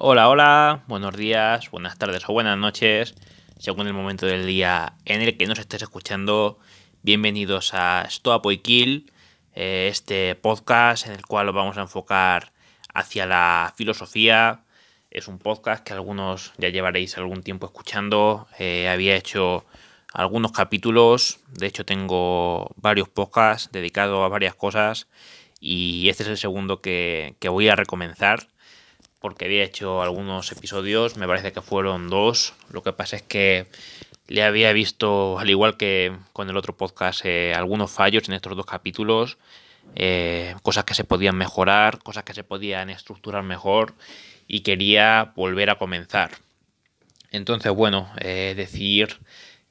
Hola, hola, buenos días, buenas tardes o buenas noches, según el momento del día en el que nos estés escuchando. Bienvenidos a Stop y Kill, eh, este podcast en el cual vamos a enfocar hacia la filosofía. Es un podcast que algunos ya llevaréis algún tiempo escuchando. Eh, había hecho algunos capítulos, de hecho tengo varios podcasts dedicados a varias cosas y este es el segundo que voy a recomenzar porque había hecho algunos episodios, me parece que fueron dos. Lo que pasa es que le había visto, al igual que con el otro podcast, eh, algunos fallos en estos dos capítulos, eh, cosas que se podían mejorar, cosas que se podían estructurar mejor y quería volver a comenzar. Entonces, bueno, eh, decir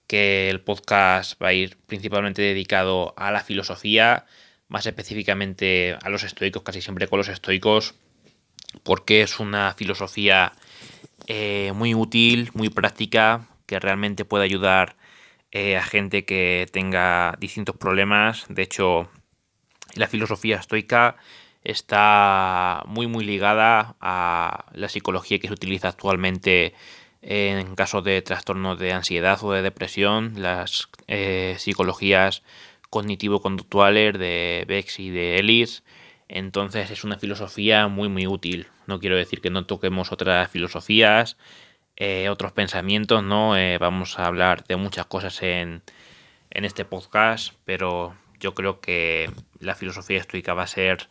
que el podcast va a ir principalmente dedicado a la filosofía, más específicamente a los estoicos, casi siempre con los estoicos, porque es una filosofía eh, muy útil, muy práctica, que realmente puede ayudar eh, a gente que tenga distintos problemas. De hecho, la filosofía estoica está muy muy ligada a la psicología que se utiliza actualmente en caso de trastornos de ansiedad o de depresión, las eh, psicologías cognitivo-conductuales de Bex y de Ellis entonces es una filosofía muy muy útil. No quiero decir que no toquemos otras filosofías, eh, otros pensamientos, ¿no? Eh, vamos a hablar de muchas cosas en, en, este podcast, pero yo creo que la filosofía estoica va a ser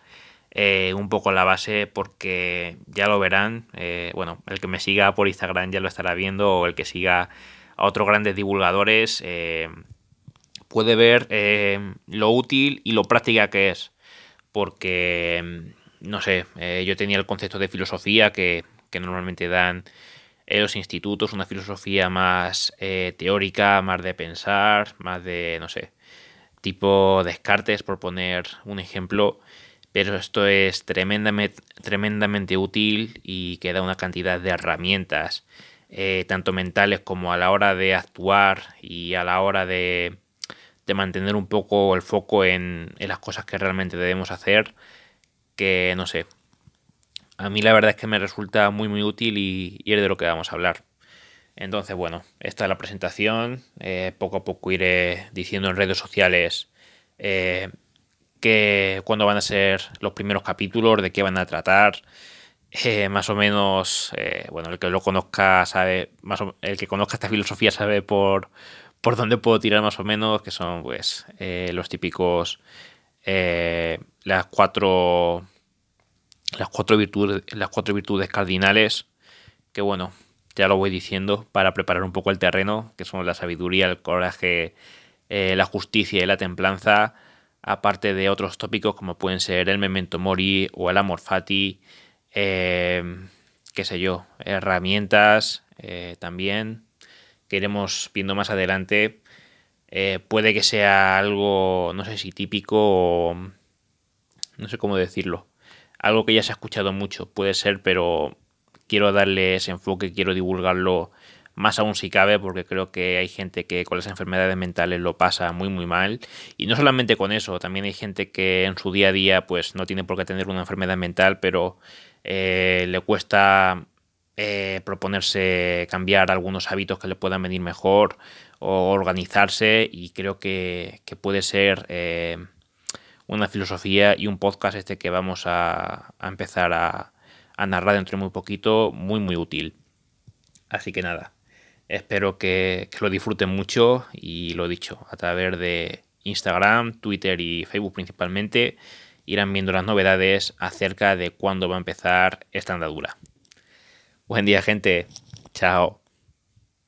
eh, un poco la base porque ya lo verán. bueno, el que me siga por Instagram ya lo estará viendo o el que siga a otros grandes divulgadores puede ver lo útil y lo práctica que es porque, mm, no sé, eh, yo tenía el concepto de filosofía que, normalmente dan en los institutos, una filosofía más eh, teórica, más de pensar, más de, no sé, tipo Descartes, por poner un ejemplo, pero esto es tremendamente, tremendamente útil y que da una cantidad de herramientas, eh, tanto mentales como a la hora de actuar y a la hora de de mantener un poco el foco en, las cosas que realmente debemos hacer, que no sé. A mí la verdad es que me resulta muy muy útil y, es de lo que vamos a hablar. Entonces, bueno, esta es la presentación. Eh, poco a poco iré diciendo en redes sociales eh, que cuándo van a ser los primeros capítulos, de qué van a tratar. Eh, más o menos, bueno, el que lo conozca sabe, más el que conozca esta filosofía sabe por, por dónde puedo tirar más o menos, que son pues eh, los típicos eh, las cuatro las cuatro virtudes las cuatro virtudes cardinales que bueno ya lo voy diciendo para preparar un poco el terreno que son la sabiduría el coraje eh, la justicia y la templanza aparte de otros tópicos como pueden ser el memento mori o el amor fati qué sé yo herramientas también que iremos viendo más adelante, eh, puede que sea algo, no sé si típico o no sé cómo decirlo, algo que ya se ha escuchado mucho, puede ser, pero quiero darle ese enfoque, quiero divulgarlo más aún si cabe, porque creo que hay gente que con las enfermedades mentales lo pasa muy muy mal. Y no solamente con eso, también hay gente que en su día a día pues no tiene por qué tener una enfermedad mental, pero eh, le cuesta eh, proponerse cambiar algunos hábitos que le puedan venir mejor o organizarse y creo que, puede ser eh, una filosofía y un podcast este que vamos a, empezar a, narrar dentro de muy poquito muy muy útil. Así que nada, espero que, que lo disfruten mucho y lo dicho, a través de Instagram, Twitter y Facebook principalmente irán viendo las novedades acerca de cuándo va a empezar esta andadura. Buen día, gente. Chao.